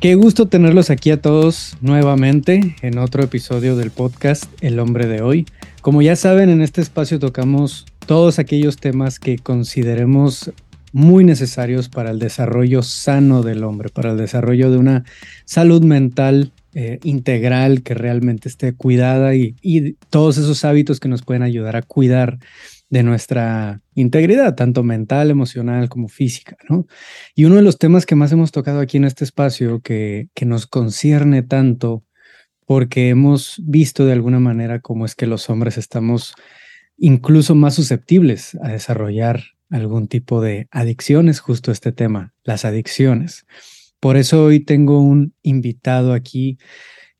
Qué gusto tenerlos aquí a todos nuevamente en otro episodio del podcast El hombre de hoy. Como ya saben, en este espacio tocamos todos aquellos temas que consideremos muy necesarios para el desarrollo sano del hombre, para el desarrollo de una salud mental eh, integral que realmente esté cuidada y, y todos esos hábitos que nos pueden ayudar a cuidar de nuestra integridad, tanto mental, emocional como física, ¿no? Y uno de los temas que más hemos tocado aquí en este espacio, que, que nos concierne tanto, porque hemos visto de alguna manera cómo es que los hombres estamos incluso más susceptibles a desarrollar algún tipo de adicciones, justo este tema, las adicciones. Por eso hoy tengo un invitado aquí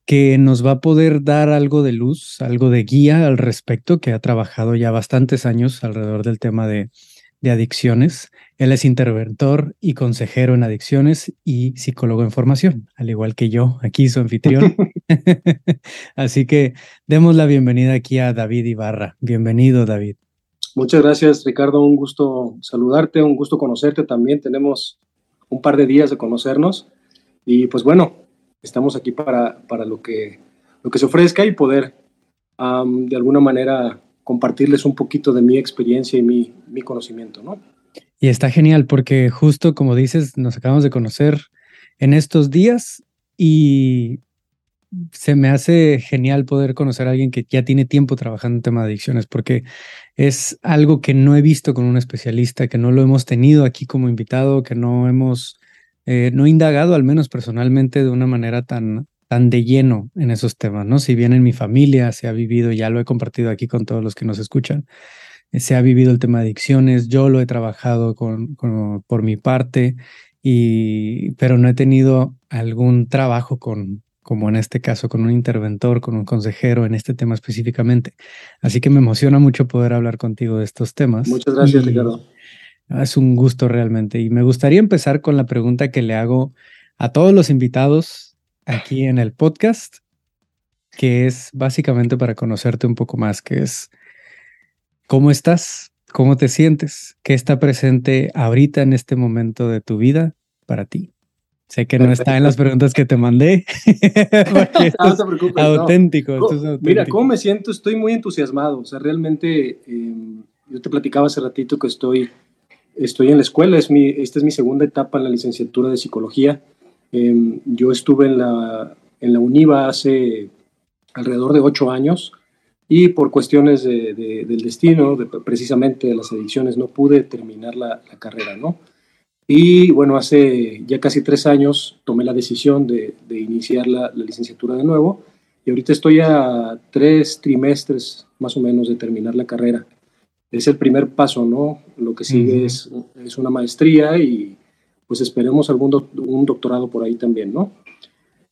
que nos va a poder dar algo de luz, algo de guía al respecto, que ha trabajado ya bastantes años alrededor del tema de, adicciones. Él es interventor y consejero en adicciones y psicólogo en formación, al igual que yo, aquí su anfitrión. Así que demos la bienvenida aquí a David Ibarra. Bienvenido, David. Muchas gracias, Ricardo. Un gusto saludarte, un gusto conocerte también. Tenemos un par de días de conocernos y pues bueno, estamos aquí para, para lo, que, lo que se ofrezca y poder de alguna manera compartirles un poquito de mi experiencia y mi, mi conocimiento, ¿no? Y está genial porque justo como dices, nos acabamos de conocer en estos días y se me hace genial poder conocer a alguien que ya tiene tiempo trabajando en tema de adicciones, porque es algo que no he visto con un especialista, que no lo hemos tenido aquí como invitado, que no hemos eh, no he indagado, al menos personalmente, de una manera tan, tan de lleno en esos temas, ¿no? Si bien en mi familia se ha vivido, ya lo he compartido aquí con todos los que nos escuchan, eh, se ha vivido el tema de adicciones, yo lo he trabajado con, por mi parte, y, pero no he tenido algún trabajo con, como en este caso, con un interventor, con un consejero en este tema específicamente. Así que me emociona mucho poder hablar contigo de estos temas. Muchas gracias, Ricardo. Es un gusto realmente. Y me gustaría empezar con la pregunta que le hago a todos los invitados aquí en el podcast, que es básicamente para conocerte un poco más, que es ¿cómo estás? ¿Cómo te sientes? ¿Qué está presente ahorita en este momento de tu vida para ti? Sé que no está en las preguntas que te mandé. no te preocupes. Auténtico, Mira, ¿cómo me siento? Estoy muy entusiasmado. O sea, realmente, em, yo te platicaba hace ratito que estoy estoy en la escuela, es mi, esta es mi segunda etapa en la licenciatura de psicología. Em, yo estuve en la, en la UNIVA hace alrededor de ocho años y por cuestiones del destino, de, precisamente de las adicciones, no pude terminar la, carrera, ¿no? Y bueno, hace ya casi tres años tomé la decisión de, de iniciar la, la, licenciatura de nuevo y ahorita estoy a tres trimestres más o menos de terminar la carrera es el primer paso, ¿no? Lo que sigue es, es, una maestría y pues esperemos algún un doctorado por ahí también, ¿no?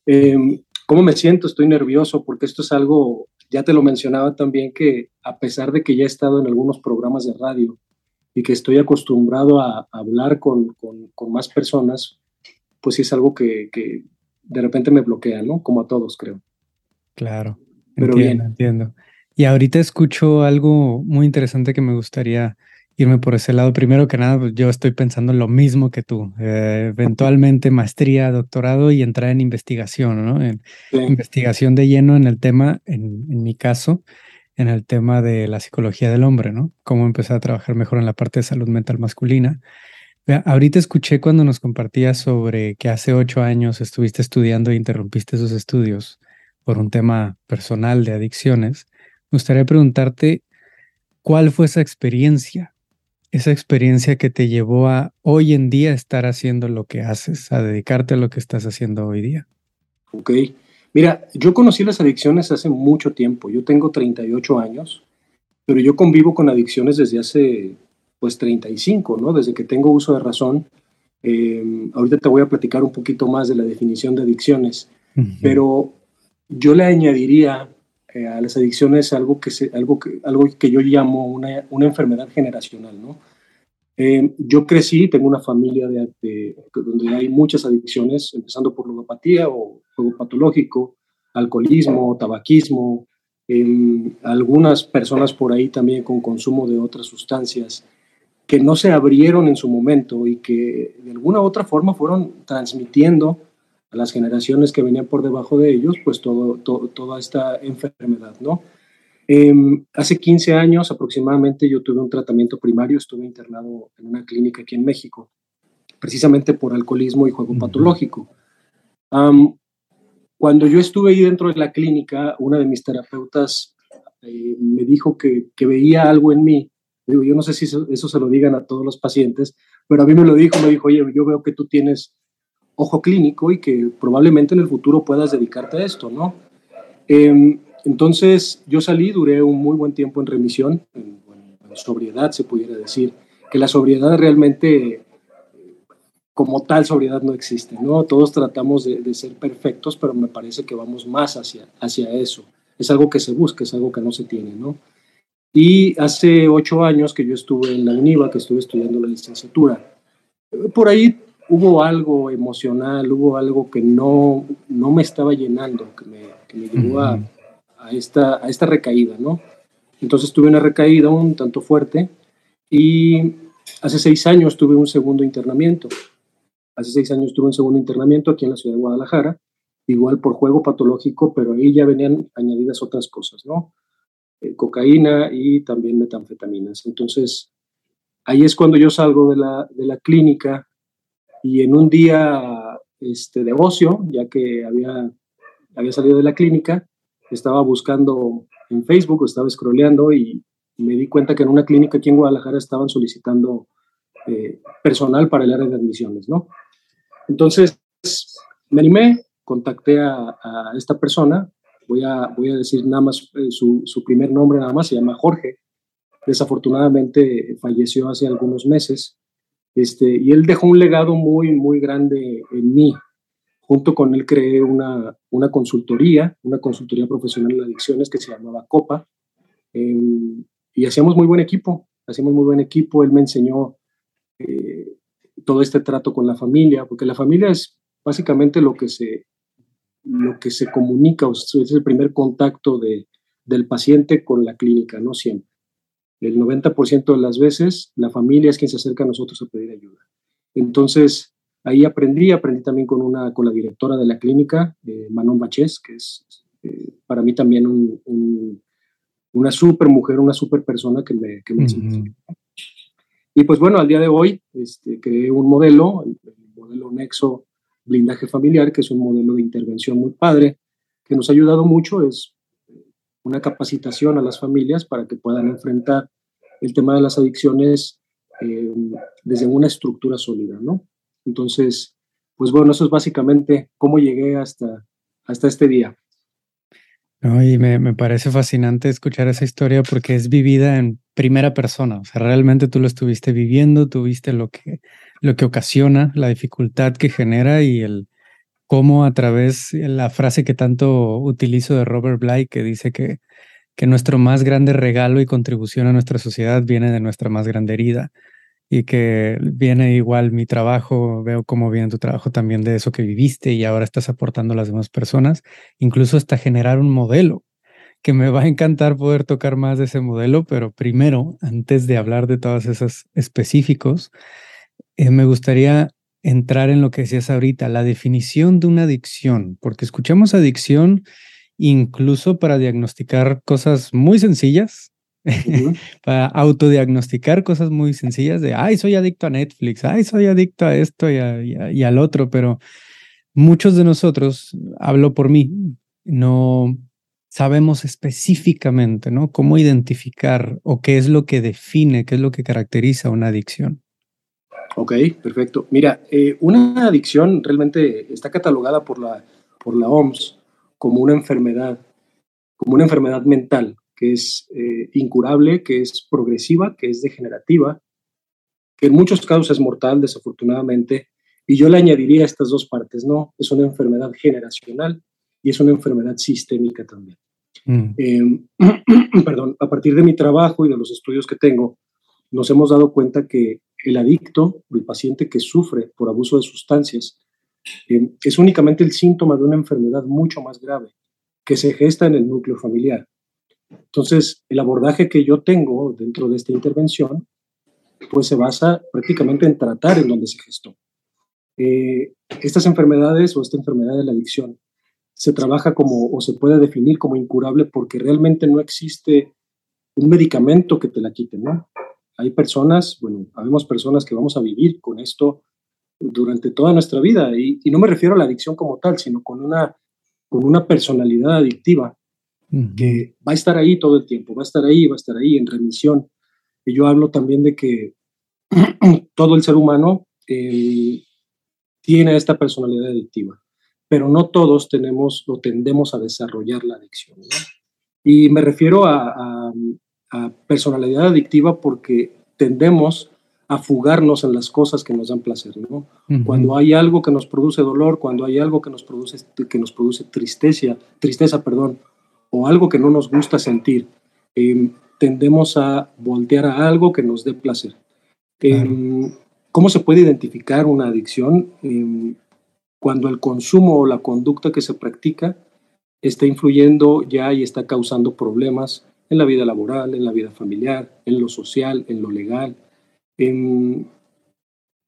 Em, ¿Cómo me siento? Estoy nervioso porque esto es algo, ya te lo mencionaba también, que a pesar de que ya he estado en algunos programas de radio y que estoy acostumbrado a, hablar con, con, con, más personas, pues sí es algo que, que, de repente me bloquea, ¿no? Como a todos, creo. Claro. Pero entiendo, bien. entiendo. Y ahorita escucho algo muy interesante que me gustaría irme por ese lado. Primero que nada, pues, yo estoy pensando lo mismo que tú. Eh, eventualmente maestría, doctorado y entrar en investigación, ¿no? En investigación de lleno en el tema, en, en, mi caso, en el tema de la psicología del hombre, ¿no? Cómo empezar a trabajar mejor en la parte de salud mental masculina. Ahorita escuché cuando nos compartías sobre que hace ocho años estuviste estudiando e interrumpiste esos estudios por un tema personal de adicciones. Me gustaría preguntarte cuál fue esa experiencia, esa experiencia que te llevó a hoy en día estar haciendo lo que haces, a dedicarte a lo que estás haciendo hoy día. Ok, mira, yo conocí las adicciones hace mucho tiempo, yo tengo 38 años, pero yo convivo con adicciones desde hace pues 35, ¿no? Desde que tengo uso de razón. Em, ahorita te voy a platicar un poquito más de la definición de adicciones, pero yo le añadiría eh, a las adicciones algo que, se, algo que, algo que yo llamo una, una enfermedad generacional, ¿no? Eh, yo crecí, tengo una familia de, donde hay muchas adicciones, empezando por ludopatía o juego patológico, alcoholismo, tabaquismo, algunas personas por ahí también con consumo de otras sustancias que no se abrieron en su momento y que de alguna u otra forma fueron transmitiendo a las generaciones que venían por debajo de ellos, pues todo, toda esta enfermedad, ¿no? Em, hace 15 años aproximadamente yo tuve un tratamiento primario, estuve internado en una clínica aquí en México, precisamente por alcoholismo y juego patológico. cuando yo estuve ahí dentro de la clínica, una de mis terapeutas eh, me dijo que, que, veía algo en mí. Digo, yo no sé si eso, eso, se lo digan a todos los pacientes, pero a mí me lo dijo, me dijo, oye, yo veo que tú tienes ojo clínico y que probablemente en el futuro puedas dedicarte a esto, ¿no? Em, entonces yo salí, duré un muy buen tiempo en remisión, en, sobriedad se pudiera decir, que la sobriedad realmente como tal sobriedad no existe, ¿no? Todos tratamos de, ser perfectos, pero me parece que vamos más hacia, hacia eso. Es algo que se busca, es algo que no se tiene, ¿no? Y hace ocho años que yo estuve en la UNIVA, que estuve estudiando la licenciatura, por ahí hubo algo emocional, hubo algo que no, no me estaba llenando, que me, que me llevó a, a, esta, a esta recaída, ¿no? Entonces tuve una recaída un tanto fuerte y hace seis años tuve un segundo internamiento. Hace seis años tuve un segundo internamiento aquí en la ciudad de Guadalajara, igual por juego patológico, pero ahí ya venían añadidas otras cosas, ¿no? Eh, cocaína y también metanfetaminas. Entonces, ahí es cuando yo salgo de la, de la clínica y en un día este, de ocio, ya que había, había salido de la clínica, estaba buscando en Facebook, estaba scrolleando y me di cuenta que en una clínica aquí en Guadalajara estaban solicitando eh, personal para el área de admisiones, ¿no? Entonces, me animé, contacté a, esta persona, voy a, voy a decir nada más eh, su, su, primer nombre, nada más, se llama Jorge. Desafortunadamente falleció hace algunos meses este, y él dejó un legado muy, muy grande en mí. Junto con él creé una, una consultoría, una consultoría profesional en adicciones que se llamaba Copa. Em, y hacíamos muy buen equipo, hacíamos muy buen equipo. Él me enseñó eh, todo este trato con la familia, porque la familia es básicamente lo que se, lo que se comunica, o es el primer contacto de, del paciente con la clínica, no siempre. El 90% de las veces la familia es quien se acerca a nosotros a pedir ayuda. Entonces, ahí aprendí, aprendí también con, una, con la directora de la clínica, eh, Manon Bachés, que es eh, para mí también una súper mujer, una súper persona que me, que. Y pues bueno, al día de hoy este, creé un modelo, el, modelo Nexo Blindaje Familiar, que es un modelo de intervención muy padre, que nos ha ayudado mucho, es una capacitación a las familias para que puedan enfrentar el tema de las adicciones eh, desde una estructura sólida, ¿no? Entonces, pues bueno, eso es básicamente cómo llegué hasta, hasta este día. y me, me, parece fascinante escuchar esa historia porque es vivida en primera persona. O sea, realmente tú lo estuviste viviendo, tuviste lo que, lo que ocasiona, la dificultad que genera y el, cómo a través de la frase que tanto utilizo de Robert Bly, que dice que, que nuestro más grande regalo y contribución a nuestra sociedad viene de nuestra más grande herida y que viene igual mi trabajo, veo cómo viene tu trabajo también de eso que viviste y ahora estás aportando a las demás personas, incluso hasta generar un modelo, que me va a encantar poder tocar más de ese modelo, pero primero, antes de hablar de todos esos específicos, eh, me gustaría entrar en lo que decías ahorita, la definición de una adicción, porque escuchamos adicción incluso para diagnosticar cosas muy sencillas, para autodiagnosticar cosas muy sencillas de, ay, soy adicto a Netflix, ay, soy adicto a esto y, y al otro, pero muchos de nosotros, hablo por mí, no sabemos específicamente, ¿no? Cómo identificar o qué es lo que define, qué es lo que caracteriza una adicción. Ok, perfecto. Mira, eh, una adicción realmente está catalogada por la, por la OMS como una enfermedad, como una enfermedad mental, que es eh, incurable, que es progresiva, que es degenerativa, que en muchos casos es mortal, desafortunadamente. Y yo le añadiría estas dos partes, ¿no? Es una enfermedad generacional y es una enfermedad sistémica también. Mm. Em, perdón, a partir de mi trabajo y de los estudios que tengo, nos hemos dado cuenta que el adicto o el paciente que sufre por abuso de sustancias eh, es únicamente el síntoma de una enfermedad mucho más grave que se gesta en el núcleo familiar. Entonces, el abordaje que yo tengo dentro de esta intervención, pues se basa prácticamente en tratar en donde se gestó. Eh, estas enfermedades o esta enfermedad de la adicción se trabaja como o se puede definir como incurable porque realmente no existe un medicamento que te la quite, ¿no? Hay personas, bueno, habemos personas que vamos a vivir con esto durante toda nuestra vida y, no me refiero a la adicción como tal, sino con una, con una personalidad adictiva que va a estar ahí todo el tiempo, va a estar ahí, va a estar ahí en remisión. Y yo hablo también de que todo el ser humano eh, tiene esta personalidad adictiva pero no todos tenemos o tendemos a desarrollar la adicción. Y me refiero a, personalidad adictiva porque tendemos a fugarnos en las cosas que nos dan placer, ¿no? Cuando hay algo que nos produce dolor, cuando hay algo que nos produce, que nos produce tristeza, tristeza, perdón, o algo que no nos gusta sentir, em, tendemos a voltear a algo que nos dé placer. Em, ¿Cómo se puede identificar una adicción? Em, cuando el consumo o la conducta que se practica está influyendo ya y está causando problemas en la vida laboral, en la vida familiar, en lo social, en lo legal, en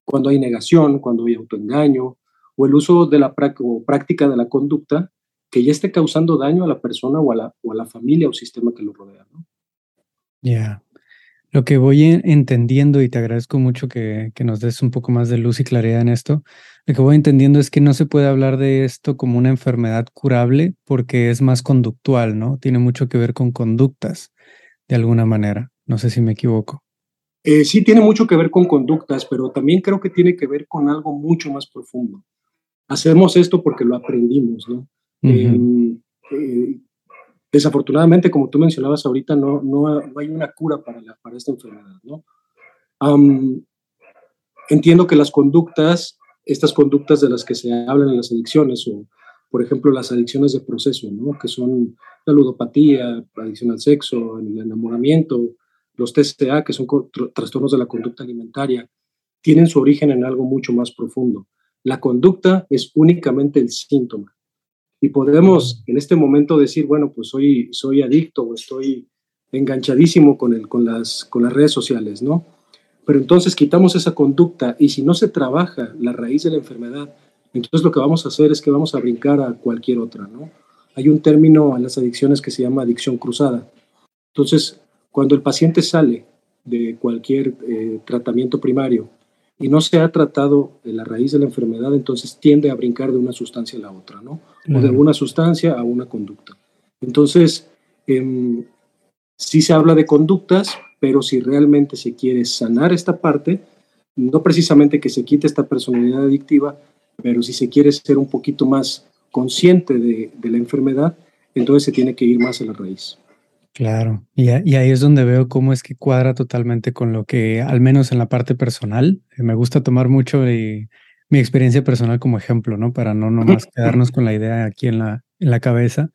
cuando hay negación, cuando hay autoengaño o el uso de la práctica de la conducta que ya esté causando daño a la persona o a la, o a la familia o sistema que lo rodea. Ya. Lo que voy entendiendo, y te agradezco mucho que, que, nos des un poco más de luz y claridad en esto, lo que voy entendiendo es que no se puede hablar de esto como una enfermedad curable porque es más conductual, ¿no? Tiene mucho que ver con conductas, de alguna manera. No sé si me equivoco. Eh, sí, tiene mucho que ver con conductas, pero también creo que tiene que ver con algo mucho más profundo. Hacemos esto porque lo aprendimos, ¿no? Desafortunadamente, como tú mencionabas ahorita, no, no, hay una cura para, la, para esta enfermedad, ¿no? entiendo que las conductas, estas conductas de las que se hablan en las adicciones, o por ejemplo las adicciones de proceso, ¿no? que son la ludopatía, la adicción al sexo, el enamoramiento, los TCA, que son trastornos de la conducta alimentaria, tienen su origen en algo mucho más profundo. La conducta es únicamente el síntoma y podemos en este momento decir, bueno, pues soy, soy adicto o estoy enganchadísimo con, el, con, las, con las redes sociales, ¿no? Pero entonces quitamos esa conducta y si no se trabaja la raíz de la enfermedad, entonces lo que vamos a hacer es que vamos a brincar a cualquier otra, ¿no? Hay un término en las adicciones que se llama adicción cruzada. Entonces, cuando el paciente sale de cualquier eh, tratamiento primario y no se ha tratado la raíz de la enfermedad, entonces tiende a brincar de una sustancia a la otra, ¿no? O de una sustancia a una conducta. Entonces, eh, sí se habla de conductas, pero si realmente se quiere sanar esta parte, no precisamente que se quite esta personalidad adictiva, pero si se quiere ser un poquito más consciente de, de la enfermedad, entonces se tiene que ir más a la raíz. Claro, y, ahí es donde veo cómo es que cuadra totalmente con lo que, al menos en la parte personal, eh, me gusta tomar mucho mi experiencia personal como ejemplo, ¿no? Para no nomás quedarnos con la idea aquí en la, en la cabeza.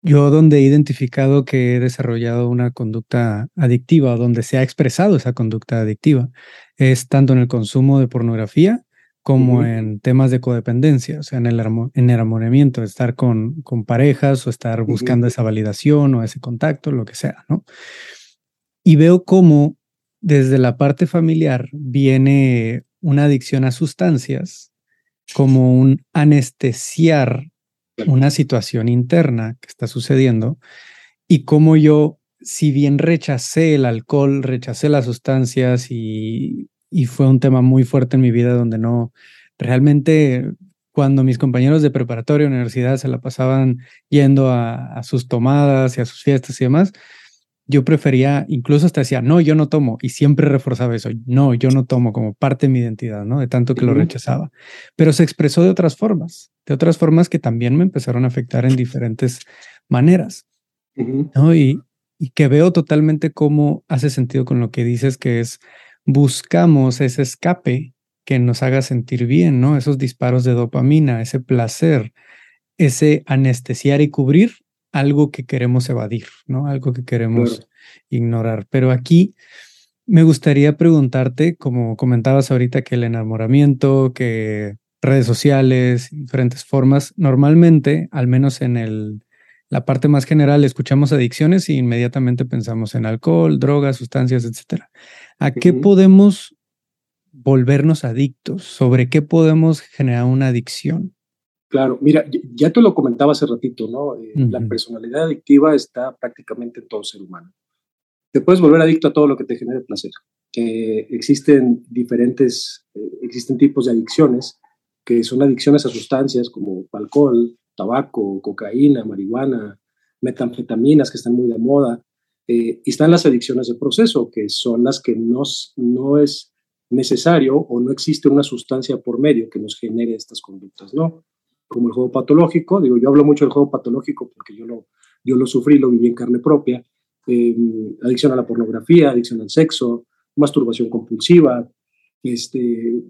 Yo donde he identificado que he desarrollado una conducta adictiva donde se ha expresado esa conducta adictiva es tanto en el consumo de pornografía como en temas de codependencia, o sea, en el enamoramiento, estar con, con parejas o estar buscando esa validación o ese contacto, lo que sea, ¿no? Y veo cómo desde la parte familiar viene una adicción a sustancias, como un anestesiar una situación interna que está sucediendo y cómo yo, si bien rechacé el alcohol, rechacé las sustancias y y fue un tema muy fuerte en mi vida donde no, realmente cuando mis compañeros de preparatoria, universidad se la pasaban yendo a, sus tomadas y a sus fiestas y demás, yo prefería, incluso hasta decía, no, yo no tomo, y siempre reforzaba eso, no, yo no tomo como parte de mi identidad, ¿no? De tanto que lo rechazaba. Pero se expresó de otras formas, de otras formas que también me empezaron a afectar en diferentes maneras, ¿no? Y, y que veo totalmente cómo hace sentido con lo que dices, que es buscamos ese escape que nos haga sentir bien, ¿no? Esos disparos de dopamina, ese placer, ese anestesiar y cubrir algo que queremos evadir, ¿no? Algo que queremos ignorar. Pero aquí me gustaría preguntarte, como comentabas ahorita, que el enamoramiento, que redes sociales, diferentes formas, normalmente, al menos en el, la parte más general, escuchamos adicciones y inmediatamente pensamos en alcohol, drogas, sustancias, etcétera. ¿A qué podemos volvernos adictos, sobre qué podemos generar una adicción. Claro, mira, ya te lo comentaba hace ratito, ¿no? Eh, la personalidad adictiva está prácticamente en todo ser humano. Te puedes volver adicto a todo lo que te genere placer. existen diferentes, eh, existen tipos de adicciones que son adicciones a sustancias como alcohol, tabaco, cocaína, marihuana, metanfetaminas que están muy de moda. Eh, y están las adicciones de proceso, que son las que no, no es necesario o no existe una sustancia por medio que nos genere estas conductas, ¿no? como el juego patológico. Digo, yo hablo mucho del juego patológico porque yo lo, yo lo sufrí, lo viví en carne propia. Em, adicción a la pornografía, adicción al sexo, masturbación compulsiva, este,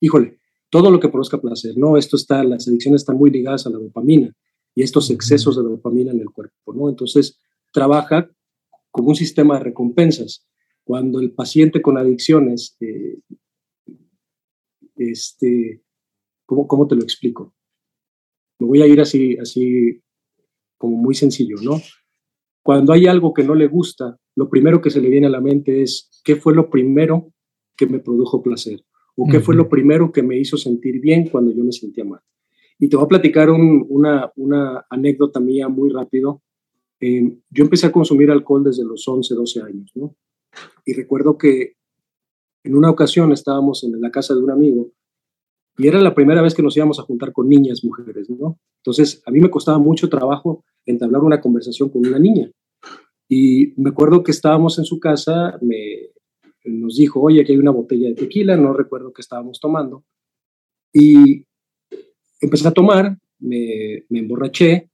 híjole, todo lo que produzca placer, ¿no? Esto está, las adicciones están muy ligadas a la dopamina y estos excesos de dopamina en el cuerpo, ¿no? Entonces, trabaja como un sistema de recompensas. Cuando el paciente con adicciones, eh, este, ¿cómo, ¿cómo te lo explico? Me voy a ir así, así como muy sencillo, ¿no? Cuando hay algo que no le gusta, lo primero que se le viene a la mente es, ¿qué fue lo primero que me produjo placer? ¿O qué fue lo primero que me hizo sentir bien cuando yo me sentía mal? Y te voy a platicar una, una, anécdota mía muy rápido. Eh, yo empecé a consumir alcohol desde los 11, 12 años, ¿no? Y recuerdo que en una ocasión estábamos en la casa de un amigo y era la primera vez que nos íbamos a juntar con niñas, mujeres, ¿no? Entonces, a mí me costaba mucho trabajo entablar una conversación con una niña. Y me acuerdo que estábamos en su casa, me, nos dijo, oye, aquí hay una botella de tequila, no recuerdo qué estábamos tomando. Y empecé a tomar, me, me emborraché,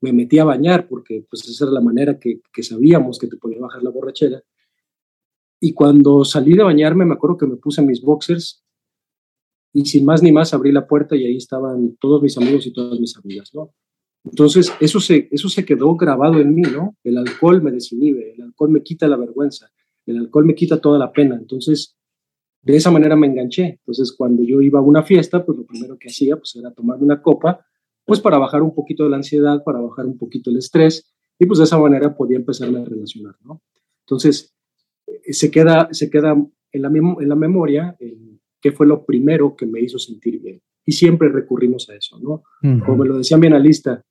me metí a bañar porque pues esa era la manera que, que sabíamos que te podía bajar la borrachera. Y cuando salí de bañarme, me acuerdo que me puse mis boxers y sin más ni más abrí la puerta y ahí estaban todos mis amigos y todas mis amigas, ¿no? Entonces, eso se, eso se quedó grabado en mí, ¿no? El alcohol me desinhibe, el alcohol me quita la vergüenza, el alcohol me quita toda la pena. Entonces, de esa manera me enganché. Entonces, cuando yo iba a una fiesta, pues lo primero que hacía pues, era tomarme una copa, pues para bajar un poquito la ansiedad, para bajar un poquito el estrés, y pues de esa manera podía empezarme a relacionar, ¿no? Entonces, eh, se queda, se queda en la, en la memoria qué fue lo primero que me hizo sentir bien. Y siempre recurrimos a eso, ¿no? Como me lo decía mi analista,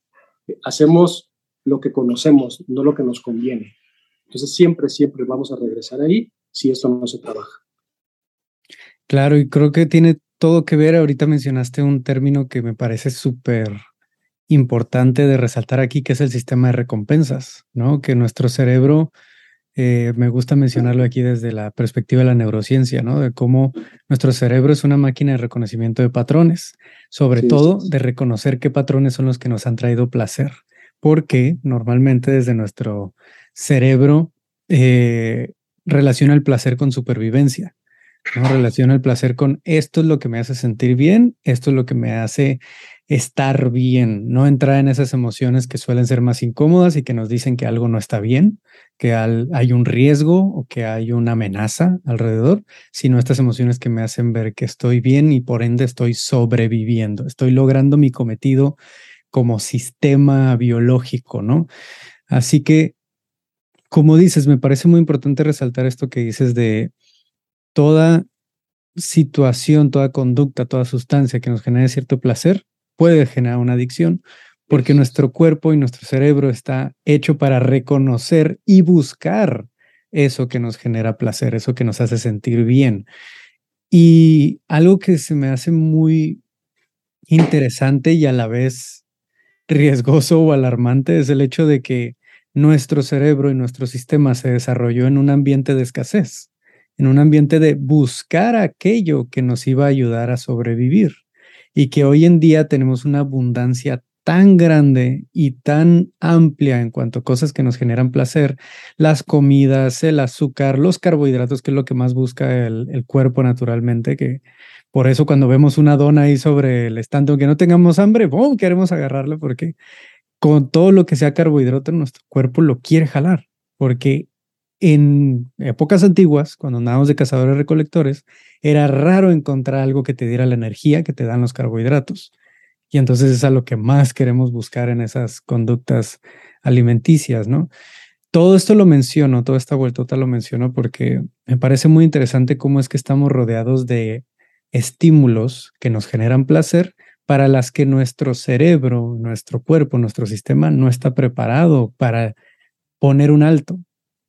hacemos lo que conocemos, no lo que nos conviene. Entonces siempre, siempre vamos a regresar ahí si esto no se trabaja. Claro, y creo que tiene todo que ver, ahorita mencionaste un término que me parece súper importante de resaltar aquí, que es el sistema de recompensas, ¿no? Que nuestro cerebro eh, me gusta mencionarlo aquí desde la perspectiva de la neurociencia, ¿no? De cómo nuestro cerebro es una máquina de reconocimiento de patrones, sobre todo de reconocer qué patrones son los que nos han traído placer, porque normalmente desde nuestro cerebro eh, relaciona el placer con supervivencia, ¿no? Relaciona el placer con esto es lo que me hace sentir bien, esto es lo que me hace estar bien, no entrar en esas emociones que suelen ser más incómodas y que nos dicen que algo no está bien, que hay un riesgo o que hay una amenaza alrededor, sino estas emociones que me hacen ver que estoy bien y por ende estoy sobreviviendo, estoy logrando mi cometido como sistema biológico, ¿no? Así que, como dices, me parece muy importante resaltar esto que dices de toda situación, toda conducta, toda sustancia que nos genere cierto placer, puede generar una adicción, porque nuestro cuerpo y nuestro cerebro está hecho para reconocer y buscar eso que nos genera placer, eso que nos hace sentir bien. Y algo que se me hace muy interesante y a la vez riesgoso o alarmante es el hecho de que nuestro cerebro y nuestro sistema se desarrolló en un ambiente de escasez, en un ambiente de buscar aquello que nos iba a ayudar a sobrevivir y que hoy en día tenemos una abundancia tan grande y tan amplia en cuanto a cosas que nos generan placer, las comidas, el azúcar, los carbohidratos, que es lo que más busca el, cuerpo naturalmente, que por eso cuando vemos una dona ahí sobre el estante, aunque no tengamos hambre, ¡bum! queremos agarrarla porque con todo lo que sea carbohidrato, nuestro cuerpo lo quiere jalar, porque en épocas antiguas, cuando andábamos de cazadores recolectores, era raro encontrar algo que te diera la energía que te dan los carbohidratos. Y entonces es a lo que más queremos buscar en esas conductas alimenticias, ¿no? todo esto lo menciono, toda esta vuelta lo menciono porque me parece muy interesante cómo es que estamos rodeados de estímulos que nos generan placer para las que nuestro cerebro, nuestro cuerpo, nuestro sistema no está preparado para poner un alto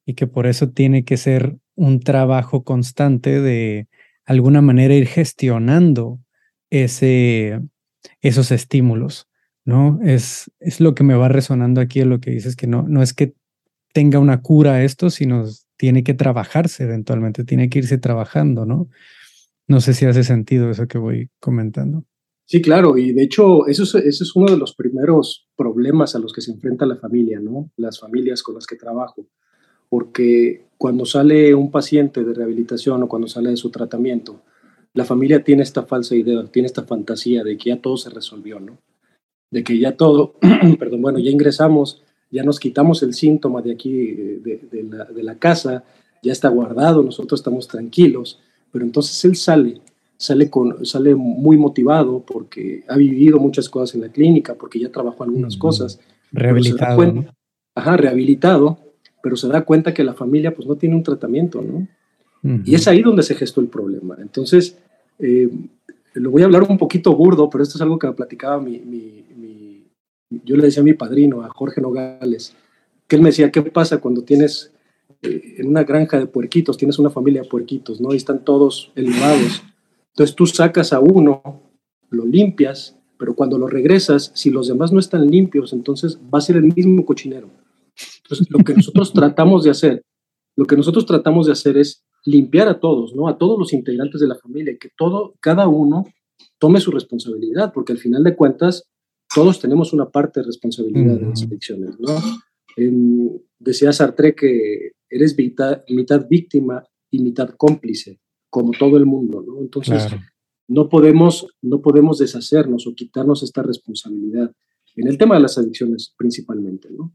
y que por eso tiene que ser un trabajo constante de alguna manera ir gestionando ese, esos estímulos, ¿no? Es, es lo que me va resonando aquí en lo que dices, que no, no es que tenga una cura esto, sino tiene que trabajarse eventualmente, tiene que irse trabajando, ¿no? No sé si hace sentido eso que voy comentando. Sí, claro, y de hecho eso es, eso es uno de los primeros problemas a los que se enfrenta la familia, ¿no? Las familias con las que trabajo, porque cuando sale un paciente de rehabilitación o cuando sale de su tratamiento, la familia tiene esta falsa idea, tiene esta fantasía de que ya todo se resolvió, ¿no? De que ya todo, perdón, bueno, ya ingresamos ya nos quitamos el síntoma de aquí, de, la, casa, ya está guardado, nosotros estamos tranquilos, pero entonces él sale, sale, con, sale muy motivado porque ha vivido muchas cosas en la clínica, porque ya trabajó algunas cosas. Rehabilitado. Ajá, rehabilitado, pero se da cuenta que la familia pues no tiene un tratamiento, ¿no? Y es ahí donde se gestó el problema. Entonces, eh, lo voy a hablar un poquito burdo, pero esto es algo que me platicaba mi, yo le decía a mi padrino, a Jorge Nogales, que él me decía, ¿qué pasa cuando tienes en una granja de puerquitos, tienes una familia de puerquitos, ¿no? Y están todos elevados. Entonces tú sacas a uno, lo limpias, pero cuando lo regresas, si los demás no están limpios, entonces va a ser el mismo cochinero. Entonces lo que nosotros tratamos de hacer, lo que nosotros tratamos de hacer es limpiar a todos, ¿no? A todos los integrantes de la familia, que todo, cada uno tome su responsabilidad, porque al final de cuentas, todos tenemos una parte de responsabilidad en las adicciones, ¿no? decía Sartre que eres mitad, víctima y mitad cómplice, como todo el mundo, ¿no? Entonces, no, podemos, no podemos deshacernos o quitarnos esta responsabilidad en el tema de las adicciones principalmente, ¿no?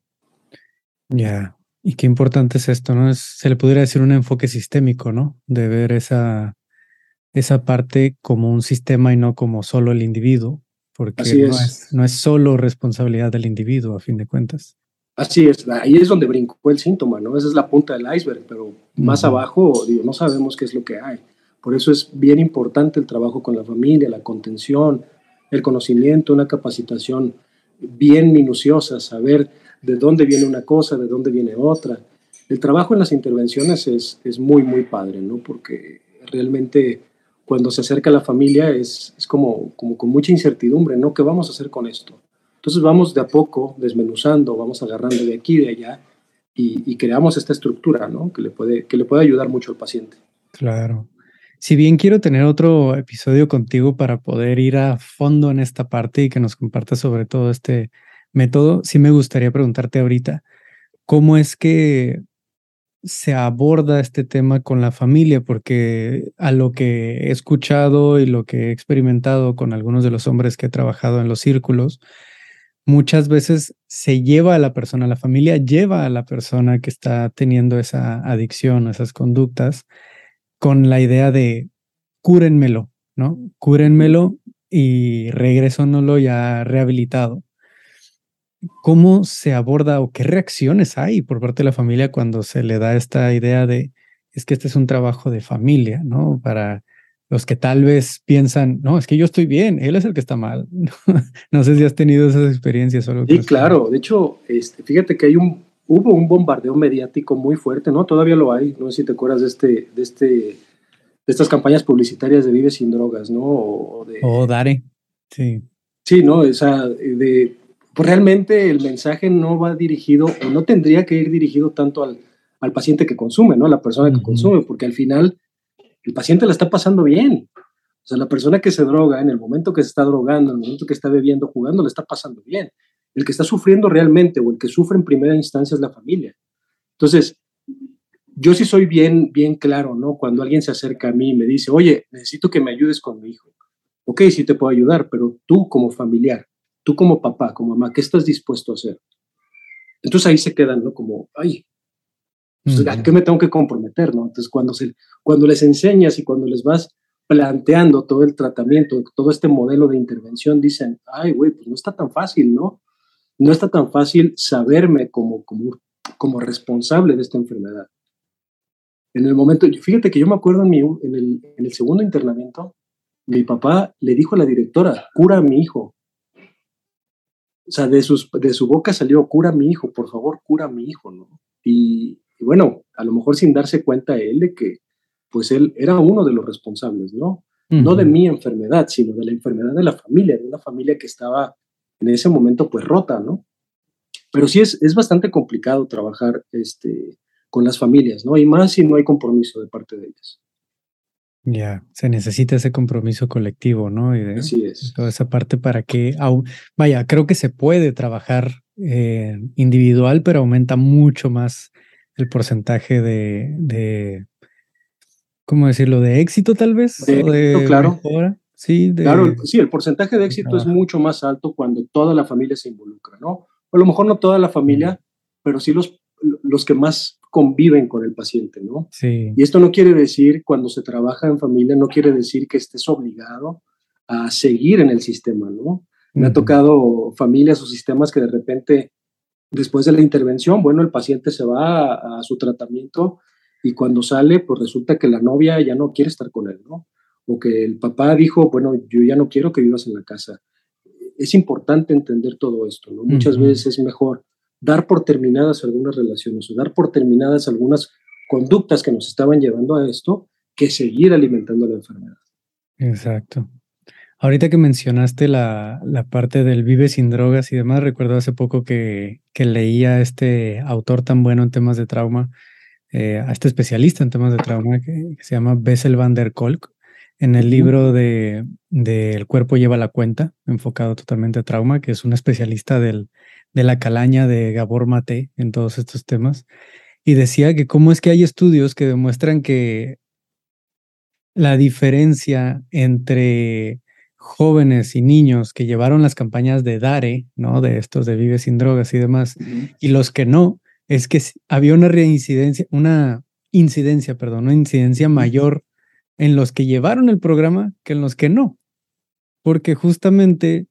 Ya, y qué importante es esto, ¿no? Es, se le podría decir un enfoque sistémico, ¿no? De ver esa, esa parte como un sistema y no como solo el individuo porque no, es. no es solo responsabilidad del individuo, a fin de cuentas. Así es, ahí es donde brincó el síntoma, ¿no? Esa es la punta del iceberg, pero más abajo, digo, no sabemos qué es lo que hay. Por eso es bien importante el trabajo con la familia, la contención, el conocimiento, una capacitación bien minuciosa, saber de dónde viene una cosa, de dónde viene otra. El trabajo en las intervenciones es, es muy, muy padre, ¿no? Porque realmente cuando se acerca la familia es, es como, como con mucha incertidumbre, ¿no? ¿Qué vamos a hacer con esto? Entonces vamos de a poco desmenuzando, vamos agarrando de aquí y de allá y, creamos esta estructura, ¿no? Que le, puede, que le puede ayudar mucho al paciente. Claro. Si bien quiero tener otro episodio contigo para poder ir a fondo en esta parte y que nos compartas sobre todo este método, sí me gustaría preguntarte ahorita, ¿cómo es que se aborda este tema con la familia, porque a lo que he escuchado y lo que he experimentado con algunos de los hombres que he trabajado en los círculos, muchas veces se lleva a la persona, la familia lleva a la persona que está teniendo esa adicción, esas conductas, con la idea de cúrenmelo, ¿no? Cúrenmelo y regresónolo ya rehabilitado. ¿Cómo se aborda o qué reacciones hay por parte de la familia cuando se le da esta idea de, es que este es un trabajo de familia, ¿no? Para los que tal vez piensan, no, es que yo estoy bien, él es el que está mal. no sé si has tenido esas experiencias o algo. Sí, claro. De hecho, este, fíjate que hay un, hubo un bombardeo mediático muy fuerte, ¿no? Todavía lo hay. No sé si te acuerdas de este, de este, de estas campañas publicitarias de Vive sin drogas, ¿no? O, de, o Dare, sí. Sí, ¿no? Esa de pues realmente el mensaje no va dirigido o no tendría que ir dirigido tanto al, al paciente que consume, ¿no? A la persona que consume, porque al final el paciente la está pasando bien. O sea, la persona que se droga, en el momento que se está drogando, en el momento que está bebiendo, jugando, le está pasando bien. El que está sufriendo realmente o el que sufre en primera instancia es la familia. Entonces, yo sí soy bien, bien claro, ¿no? Cuando alguien se acerca a mí y me dice, oye, necesito que me ayudes con mi hijo. Ok, sí te puedo ayudar, pero tú como familiar, tú como papá, como mamá, ¿qué estás dispuesto a hacer? Entonces ahí se quedan, ¿no? Como, ay, pues, ¿a qué me tengo que comprometer, no? Entonces cuando, se, cuando les enseñas y cuando les vas planteando todo el tratamiento, todo este modelo de intervención, dicen, ay, güey, pues no está tan fácil, ¿no? No está tan fácil saberme como, como, como responsable de esta enfermedad. En el momento, fíjate que yo me acuerdo en, mi, en, el, en el segundo internamiento, mi papá le dijo a la directora, cura a mi hijo. O sea, de, sus, de su boca salió, cura a mi hijo, por favor, cura a mi hijo, ¿no? Y, bueno, a lo mejor sin darse cuenta él de que, pues él era uno de los responsables, ¿no? No de mi enfermedad, sino de la enfermedad de la familia, de una familia que estaba en ese momento pues rota, ¿no? Pero sí es, es bastante complicado trabajar este, con las familias, ¿no? Y más si no hay compromiso de parte de ellas. Ya, se necesita ese compromiso colectivo, ¿no? Y de, Así es. Toda esa parte para que, vaya, creo que se puede trabajar eh, individual, pero aumenta mucho más el porcentaje de, de ¿cómo decirlo? De éxito tal vez. De, claro. Sí, claro, sí, el porcentaje de éxito es mucho más alto cuando toda la familia se involucra, ¿no? a lo mejor no toda la familia, pero sí los, los que más conviven con el paciente, ¿no? Sí. Y esto no quiere decir, cuando se trabaja en familia, no quiere decir que estés obligado a seguir en el sistema, ¿no? Me ha tocado familias o sistemas que de repente, después de la intervención, bueno, el paciente se va a, su tratamiento y cuando sale, pues resulta que la novia ya no quiere estar con él, ¿no? O que el papá dijo, bueno, yo ya no quiero que vivas en la casa. Es importante entender todo esto, ¿no? Muchas veces es mejor dar por terminadas algunas relaciones o dar por terminadas algunas conductas que nos estaban llevando a esto que seguir alimentando la enfermedad. Exacto. Ahorita que mencionaste la, la, parte del vive sin drogas y demás, recuerdo hace poco que, que leía a este autor tan bueno en temas de trauma, eh, a este especialista en temas de trauma que, se llama Bessel van der Kolk, en el libro de, de, El cuerpo lleva la cuenta, enfocado totalmente a trauma, que es un especialista del, de la calaña de Gabor Mate en todos estos temas, y decía que cómo es que hay estudios que demuestran que la diferencia entre jóvenes y niños que llevaron las campañas de DARE, ¿no? De estos de Vive sin drogas y demás, y los que no, es que había una reincidencia, una incidencia, perdón, una incidencia mayor en los que llevaron el programa que en los que no. Porque justamente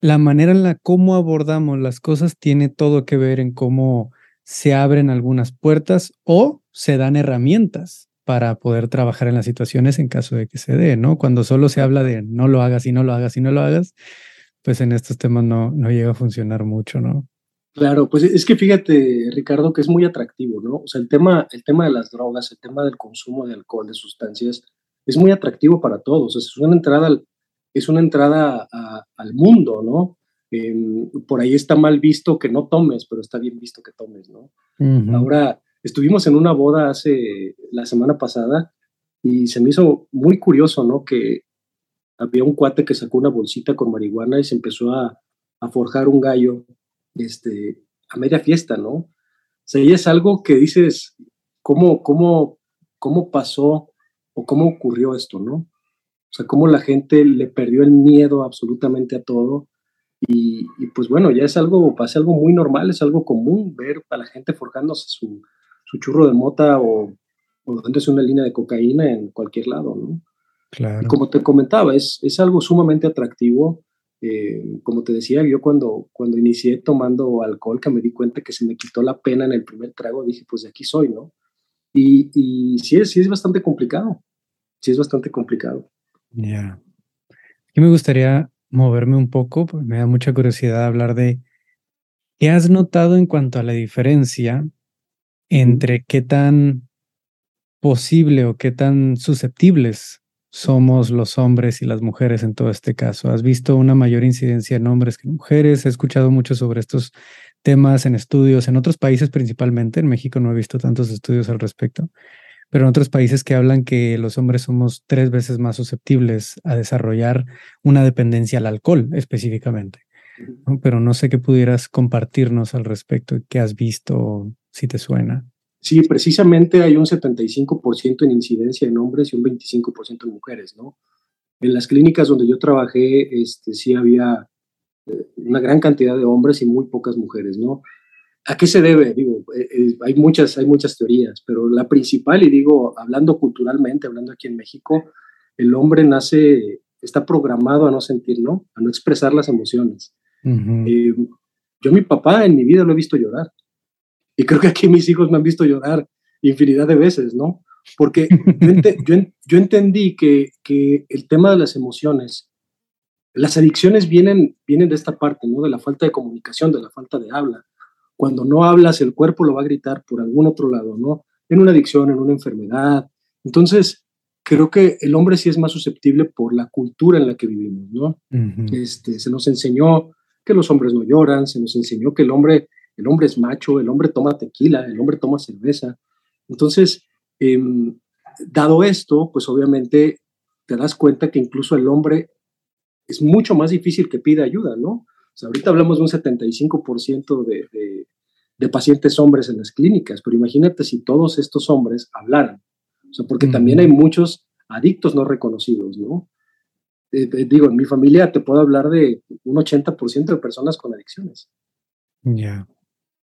la manera en la cómo abordamos las cosas tiene todo que ver en cómo se abren algunas puertas o se dan herramientas para poder trabajar en las situaciones en caso de que se dé, ¿no? Cuando solo se habla de no lo hagas y no lo hagas y no lo hagas, pues en estos temas no, no llega a funcionar mucho, ¿no? Claro, pues es que fíjate, Ricardo, que es muy atractivo, ¿no? O sea, el tema, el tema de las drogas, el tema del consumo de alcohol, de sustancias, es muy atractivo para todos. Es una entrada al, es una entrada al mundo, ¿no? Em, por ahí está mal visto que no tomes, pero está bien visto que tomes, ¿no? Ahora, estuvimos en una boda hace la semana pasada y se me hizo muy curioso, ¿no? Que había un cuate que sacó una bolsita con marihuana y se empezó a, forjar un gallo este, a media fiesta, ¿no? O sea, y es algo que dices, ¿cómo, cómo, cómo pasó o cómo ocurrió esto, ¿no? O sea, cómo la gente le perdió el miedo absolutamente a todo. Y, pues bueno, ya es algo, pasa algo muy normal, es algo común ver a la gente forjándose su, su churro de mota o, o dándose una línea de cocaína en cualquier lado, ¿no? Claro. Y como te comentaba, es, es algo sumamente atractivo. Eh, como te decía, yo cuando, cuando inicié tomando alcohol, que me di cuenta que se me quitó la pena en el primer trago, dije, pues de aquí soy, ¿no? Y, y sí, es, sí es bastante complicado, sí es bastante complicado. Ya. Aquí me gustaría moverme un poco, porque me da mucha curiosidad hablar de qué has notado en cuanto a la diferencia entre qué tan posible o qué tan susceptibles somos los hombres y las mujeres en todo este caso. ¿Has visto una mayor incidencia en hombres que en mujeres? He escuchado mucho sobre estos temas en estudios en otros países principalmente. En México no he visto tantos estudios al respecto pero en otros países que hablan que los hombres somos tres veces más susceptibles a desarrollar una dependencia al alcohol específicamente. Pero no sé qué pudieras compartirnos al respecto, qué has visto, si te suena. Sí, precisamente hay un 75% en incidencia en hombres y un 25% en mujeres, ¿no? En las clínicas donde yo trabajé, este, sí había eh, una gran cantidad de hombres y muy pocas mujeres, ¿no? ¿A qué se debe? Digo, eh, eh, hay, muchas, hay muchas teorías, pero la principal, y digo, hablando culturalmente, hablando aquí en México, el hombre nace, está programado a no sentir, ¿no? A no expresar las emociones. Eh, yo mi papá en mi vida lo he visto llorar. Y creo que aquí mis hijos me han visto llorar infinidad de veces, ¿no? Porque yo, entendí que, que, el tema de las emociones, las adicciones vienen, vienen de esta parte, ¿no? De la falta de comunicación, de la falta de habla. Cuando no hablas, el cuerpo lo va a gritar por algún otro lado, ¿no? En una adicción, en una enfermedad. Entonces, creo que el hombre sí es más susceptible por la cultura en la que vivimos, ¿no? este, se nos enseñó que los hombres no lloran, se nos enseñó que el hombre, el hombre es macho, el hombre toma tequila, el hombre toma cerveza. Entonces, em, dado esto, pues obviamente te das cuenta que incluso el hombre es mucho más difícil que pida ayuda, ¿no? O sea, ahorita hablamos de un 75% de, de, de, pacientes hombres en las clínicas, pero imagínate si todos estos hombres hablaran. O sea, porque también hay muchos adictos no reconocidos, ¿no? digo, en mi familia te puedo hablar de un 80% de personas con adicciones. Ya.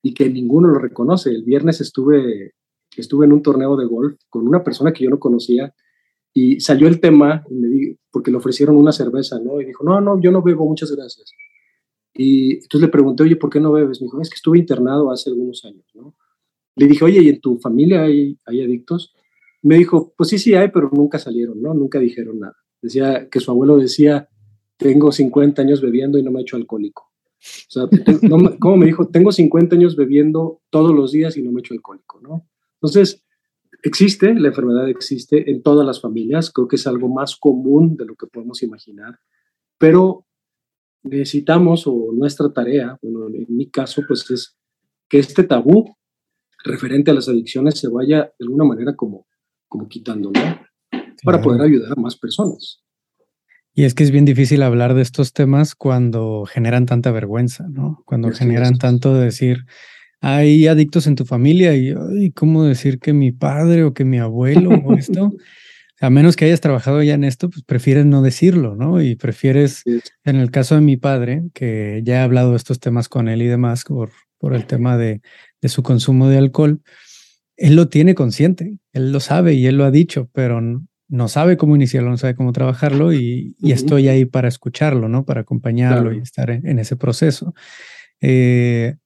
Y que ninguno lo reconoce. El viernes estuve, estuve en un torneo de golf con una persona que yo no conocía y salió el tema porque le ofrecieron una cerveza, ¿no? Y dijo, no, no, yo no bebo, muchas gracias. Y entonces le pregunté, oye, ¿por qué no bebes? Me dijo, es que estuve internado hace algunos años, ¿no? Le dije, oye, ¿y en tu familia hay, hay adictos? Me dijo, pues sí, sí hay, pero nunca salieron, ¿no? Nunca dijeron nada. Decía que su abuelo decía, tengo 50 años bebiendo y no me he hecho alcohólico. O sea, como me dijo, tengo 50 años bebiendo todos los días y no me he hecho alcohólico, ¿no? Entonces, existe, la enfermedad existe en todas las familias, creo que es algo más común de lo que podemos imaginar, pero necesitamos, o nuestra tarea, bueno, en mi caso, pues es que este tabú referente a las adicciones se vaya de alguna manera como, como quitando, ¿no? para poder ayudar a más personas. Y es que es bien difícil hablar de estos temas cuando generan tanta vergüenza, ¿no? Cuando generan tanto de decir, hay adictos en tu familia y, ¿cómo decir que mi padre o que mi abuelo o esto? A menos que hayas trabajado ya en esto, pues prefieres no decirlo, ¿no? Y prefieres, en el caso de mi padre, que ya he hablado de estos temas con él y demás por, por el tema de, de su consumo de alcohol, él lo tiene consciente, él lo sabe y él lo ha dicho, pero no sabe cómo iniciarlo, no sabe cómo trabajarlo y, estoy ahí para escucharlo, ¿no? Para acompañarlo y estar en, ese proceso. Eh,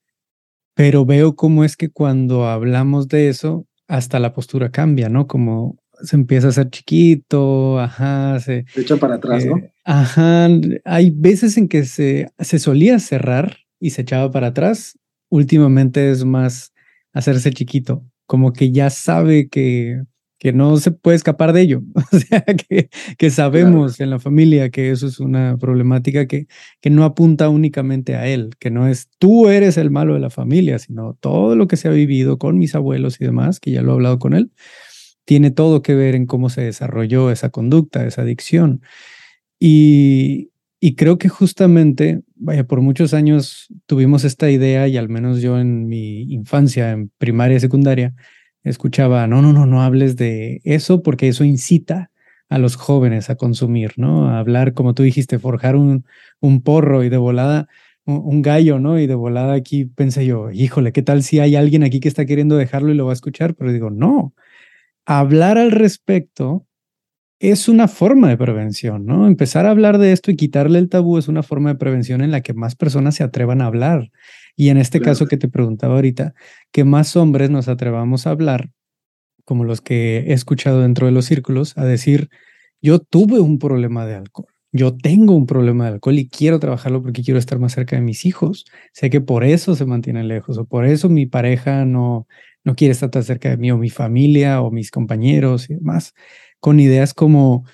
pero veo cómo es que cuando hablamos de eso, hasta la postura cambia, ¿no? Como se empieza a ser chiquito, ajá, se... echa para atrás, ¿no? Eh, ajá, hay veces en que se, se solía cerrar y se echaba para atrás, últimamente es más hacerse chiquito, como que ya sabe que que no se puede escapar de ello. O sea, que, que sabemos en la familia que eso es una problemática que, que no apunta únicamente a él, que no es tú eres el malo de la familia, sino todo lo que se ha vivido con mis abuelos y demás, que ya lo he hablado con él, tiene todo que ver en cómo se desarrolló esa conducta, esa adicción. Y, y creo que justamente, vaya, por muchos años tuvimos esta idea, y al menos yo en mi infancia, en primaria y secundaria, escuchaba, no, no, no, no hables de eso porque eso incita a los jóvenes a consumir, ¿no? A hablar, como tú dijiste, forjar un, un porro y de volada un, gallo, ¿no? Y de volada aquí pensé yo, híjole, ¿qué tal si hay alguien aquí que está queriendo dejarlo y lo va a escuchar? Pero digo, no, hablar al respecto es una forma de prevención, ¿no? Empezar a hablar de esto y quitarle el tabú es una forma de prevención en la que más personas se atrevan a hablar y en este caso que te preguntaba ahorita, que más hombres nos atrevamos a hablar, como los que he escuchado dentro de los círculos, a decir, yo tuve un problema de alcohol, yo tengo un problema de alcohol y quiero trabajarlo porque quiero estar más cerca de mis hijos. Sé que por eso se mantienen lejos o por eso mi pareja no, no quiere estar tan cerca de mí o mi familia o mis compañeros y demás, con ideas como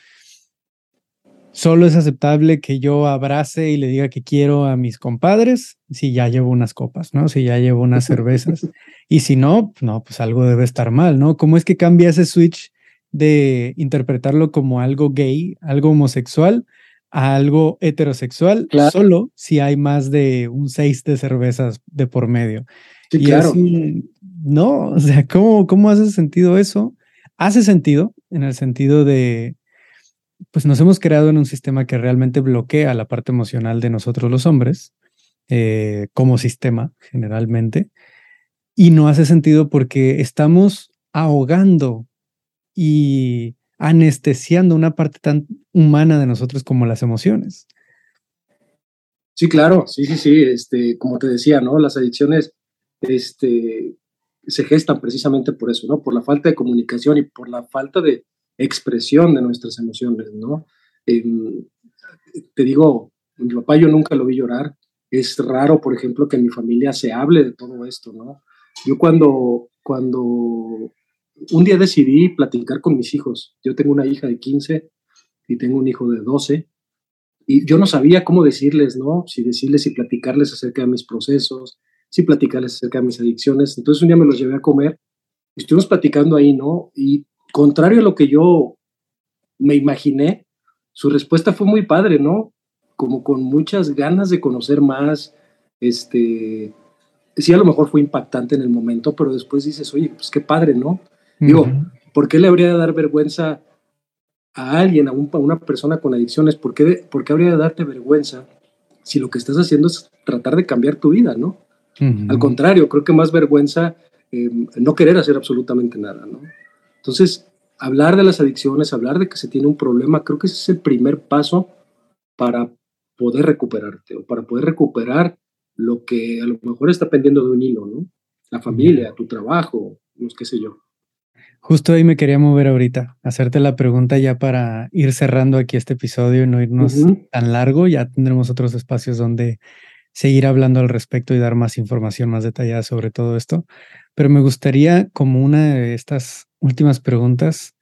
Solo es aceptable que yo abrace y le diga que quiero a mis compadres si ya llevo unas copas, ¿no? Si ya llevo unas cervezas. y si no, no, pues algo debe estar mal, ¿no? ¿Cómo es que cambia ese switch de interpretarlo como algo gay, algo homosexual, a algo heterosexual, solo si hay más de un seis de cervezas de por medio? Sí, claro. no, o sea, ¿cómo, ¿cómo hace sentido eso? Hace sentido en el sentido de pues nos hemos creado en un sistema que realmente bloquea la parte emocional de nosotros los hombres, eh, como sistema generalmente, y no hace sentido porque estamos ahogando y anestesiando una parte tan humana de nosotros como las emociones. Sí, claro, sí, sí, sí, este, como te decía, ¿no? Las adicciones, este, se gestan precisamente por eso, ¿no? Por la falta de comunicación y por la falta de expresión de nuestras emociones, ¿no? Em, te digo, mi papá yo nunca lo vi llorar. Es raro, por ejemplo, que en mi familia se hable de todo esto, ¿no? Yo cuando, cuando un día decidí platicar con mis hijos, yo tengo una hija de 15 y tengo un hijo de 12, y yo no sabía cómo decirles, ¿no? Si decirles y platicarles acerca de mis procesos, si platicarles acerca de mis adicciones. Entonces un día me los llevé a comer, estuvimos platicando ahí, ¿no? Y contrario a lo que yo me imaginé, su respuesta fue muy padre, ¿no? Como con muchas ganas de conocer más, este, sí, a lo mejor fue impactante en el momento, pero después dices, oye, pues qué padre, ¿no? Digo, ¿por qué le habría de dar vergüenza a alguien, a, una persona con adicciones? ¿Por qué, ¿Por qué habría de darte vergüenza si lo que estás haciendo es tratar de cambiar tu vida, ¿no? Al contrario, creo que más vergüenza eh, no querer hacer absolutamente nada, ¿no? Entonces, hablar de las adicciones, hablar de que se tiene un problema, creo que ese es el primer paso para poder recuperarte o para poder recuperar lo que a lo mejor está pendiendo de un hilo, ¿no? La familia, tu trabajo, no qué sé yo. Justo ahí me quería mover ahorita, hacerte la pregunta ya para ir cerrando aquí este episodio y no irnos tan largo, ya tendremos otros espacios donde seguir hablando al respecto y dar más información más detallada sobre todo esto. Pero me gustaría, como una de estas últimas preguntas,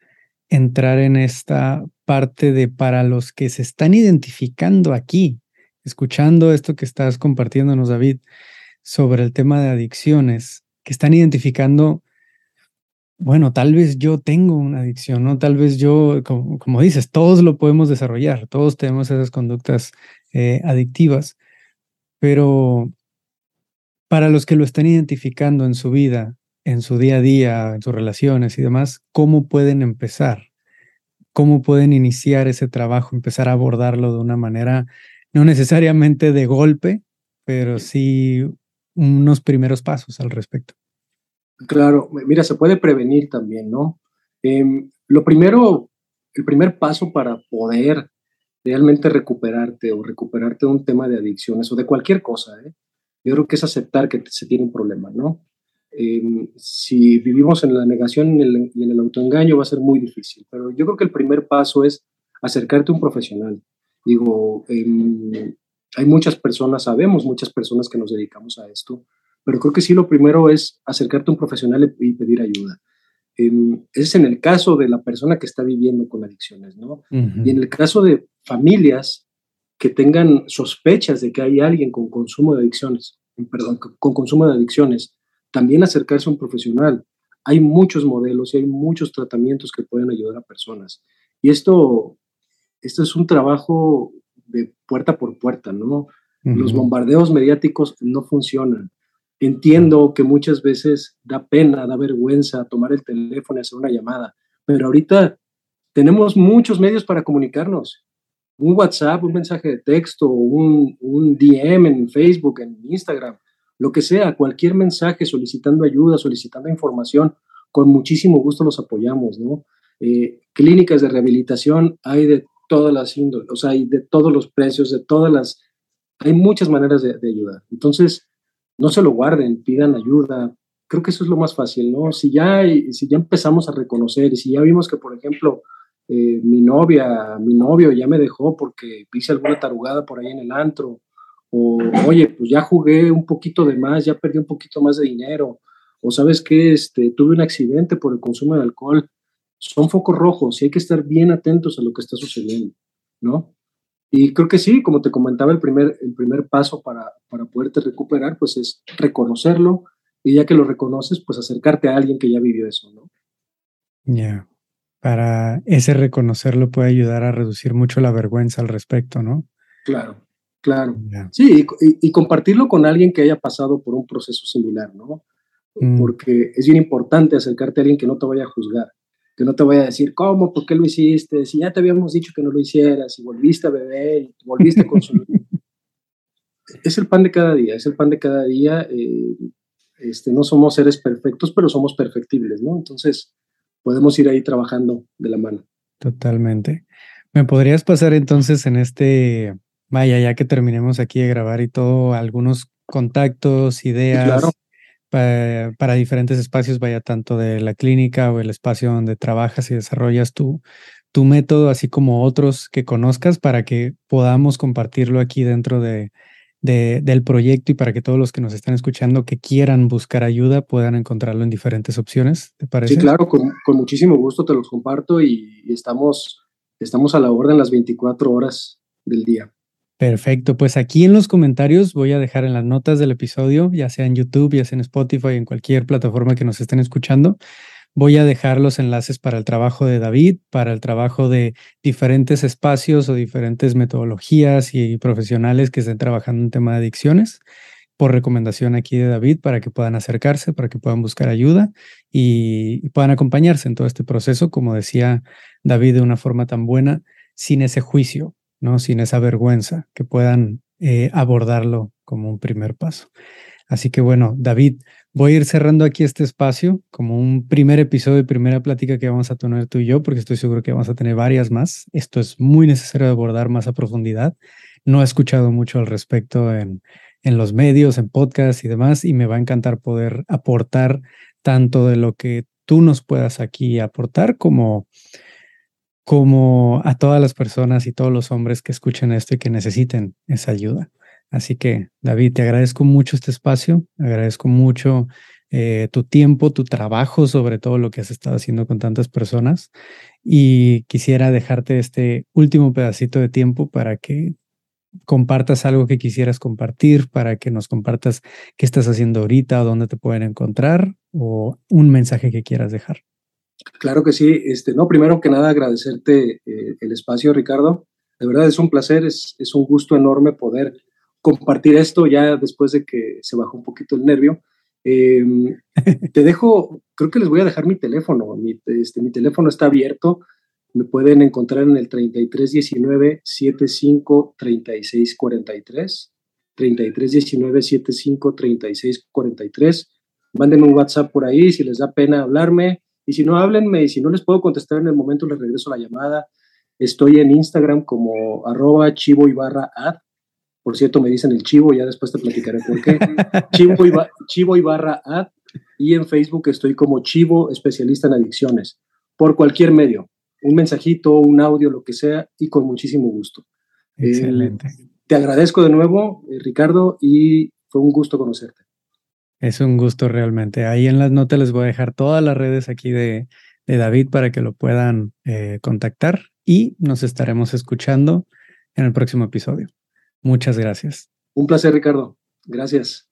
entrar en esta parte de para los que se están identificando aquí, escuchando esto que estás compartiéndonos, David, sobre el tema de adicciones, que están identificando, bueno, tal vez yo tengo una adicción, ¿no? Tal vez yo, como, dices, todos lo podemos desarrollar, todos tenemos esas conductas eh, adictivas, pero para los que lo están identificando en su vida, en su día a día, en sus relaciones y demás, ¿cómo pueden empezar? ¿Cómo pueden iniciar ese trabajo, empezar a abordarlo de una manera, no necesariamente de golpe, pero sí unos primeros pasos al respecto? Claro, mira, se puede prevenir también, ¿no? Em, lo primero, el primer paso para poder realmente recuperarte o recuperarte de un tema de adicciones o de cualquier cosa, ¿eh? yo creo que es aceptar que se tiene un problema, ¿no? Em, si vivimos en la negación y en el, autoengaño va a ser muy difícil, pero yo creo que el primer paso es acercarte a un profesional. Digo, em, hay muchas personas, sabemos muchas personas que nos dedicamos a esto, pero creo que sí lo primero es acercarte a un profesional y pedir ayuda. Em, es en el caso de la persona que está viviendo con adicciones, ¿no? Y en el caso de familias que tengan sospechas de que hay alguien con consumo de adicciones, perdón, con consumo de adicciones, también acercarse a un profesional. Hay muchos modelos y hay muchos tratamientos que pueden ayudar a personas. Y esto, esto es un trabajo de puerta por puerta, ¿no? Los bombardeos mediáticos no funcionan. Entiendo que muchas veces da pena, da vergüenza tomar el teléfono y hacer una llamada, pero ahorita tenemos muchos medios para comunicarnos. Un WhatsApp, un mensaje de texto, un, un DM en Facebook, en Instagram, lo que sea, cualquier mensaje solicitando ayuda, solicitando información, con muchísimo gusto los apoyamos, ¿no? Eh, clínicas de rehabilitación hay de todas las índoles, o sea, hay de todos los precios, de todas las, hay muchas maneras de, ayudar. Entonces, no se lo guarden, pidan ayuda. Creo que eso es lo más fácil, ¿no? Si ya, si ya empezamos a reconocer y si ya vimos que, por ejemplo, eh, mi novia, mi novio ya me dejó porque hice alguna tarugada por ahí en el antro, o oye, pues ya jugué un poquito de más, ya perdí un poquito más de dinero, o sabes que este, tuve un accidente por el consumo de alcohol, son focos rojos y hay que estar bien atentos a lo que está sucediendo, ¿no? Y creo que sí, como te comentaba, el primer, el primer paso para, para poderte recuperar, pues es reconocerlo. Y ya que lo reconoces, pues acercarte a alguien que ya vivió eso, ¿no? Ya, para ese reconocerlo puede ayudar a reducir mucho la vergüenza al respecto, ¿no? Claro, claro. Sí, y, compartirlo con alguien que haya pasado por un proceso similar, ¿no? Mm. Porque es bien importante acercarte a alguien que no te vaya a juzgar que no te voy a decir, ¿cómo? ¿Por qué lo hiciste? Si ya te habíamos dicho que no lo hicieras, y volviste a beber, y volviste a consumir. es el pan de cada día, es el pan de cada día. Eh, este, no somos seres perfectos, pero somos perfectibles, ¿no? Entonces, podemos ir ahí trabajando de la mano. Totalmente. ¿Me podrías pasar entonces en este, vaya, ya que terminemos aquí de grabar y todo, algunos contactos, ideas, para diferentes espacios, vaya tanto de la clínica o el espacio donde trabajas y desarrollas tu, tu método, así como otros que conozcas, para que podamos compartirlo aquí dentro de, del proyecto y para que todos los que nos están escuchando que quieran buscar ayuda puedan encontrarlo en diferentes opciones, ¿te parece? Sí, claro, con, muchísimo gusto te los comparto y, estamos, estamos a la orden las 24 horas del día. Perfecto, pues aquí en los comentarios voy a dejar en las notas del episodio, ya sea en YouTube, ya sea en Spotify, en cualquier plataforma que nos estén escuchando, Voy a dejar los enlaces para el trabajo de David, para el trabajo de diferentes espacios o diferentes metodologías y profesionales que estén trabajando en tema de adicciones por recomendación aquí de David para que puedan acercarse, para que puedan buscar ayuda y, puedan acompañarse en todo este proceso, como decía David, de una forma tan buena, sin ese juicio, ¿no? sin esa vergüenza, que puedan eh, abordarlo como un primer paso. Así que bueno, David, Voy a ir cerrando aquí este espacio como un primer episodio y primera plática que vamos a tener tú y yo, porque estoy seguro que vamos a tener varias más. Esto es muy necesario abordar más a profundidad. No he escuchado mucho al respecto en, en los medios, en podcasts y demás, y me va a encantar poder aportar tanto de lo que tú nos puedas aquí aportar como como a todas las personas y todos los hombres que escuchen esto y que necesiten esa ayuda. Así que, David, te agradezco mucho este espacio, agradezco mucho eh, tu tiempo, tu trabajo, sobre todo lo que has estado haciendo con tantas personas. Y quisiera dejarte este último pedacito de tiempo para que compartas algo que quisieras compartir, para que nos compartas qué estás haciendo ahorita dónde te pueden encontrar o un mensaje que quieras dejar. Claro que sí. Este, no, primero que nada agradecerte eh, el espacio, Ricardo. De verdad es un placer, es, es un gusto enorme poder compartir esto ya después de que se bajó un poquito el nervio. Em, te dejo, creo que les voy a dejar mi teléfono. Mi, este, mi teléfono está abierto. Me pueden encontrar en el 3319 75 36 43. 3319 75 36 43. Mándenme un WhatsApp por ahí si les da pena hablarme. Y si no, háblenme. Y si no les puedo contestar en el momento, les regreso la llamada. Estoy en Instagram como arroba chivo y barra ad por cierto, me dicen el chivo, ya después te platicaré por qué. chivo, y chivo Ibarra Ad. Y en Facebook estoy como Chivo, especialista en adicciones. Por cualquier medio. Un mensajito, un audio, lo que sea, y con muchísimo gusto. Excelente. te agradezco de nuevo, eh, Ricardo, y fue un gusto conocerte. Es un gusto realmente. Ahí en las notas les voy a dejar todas las redes aquí de, David para que lo puedan eh, contactar y nos estaremos escuchando en el próximo episodio. Muchas gracias. Un placer, Ricardo. Gracias.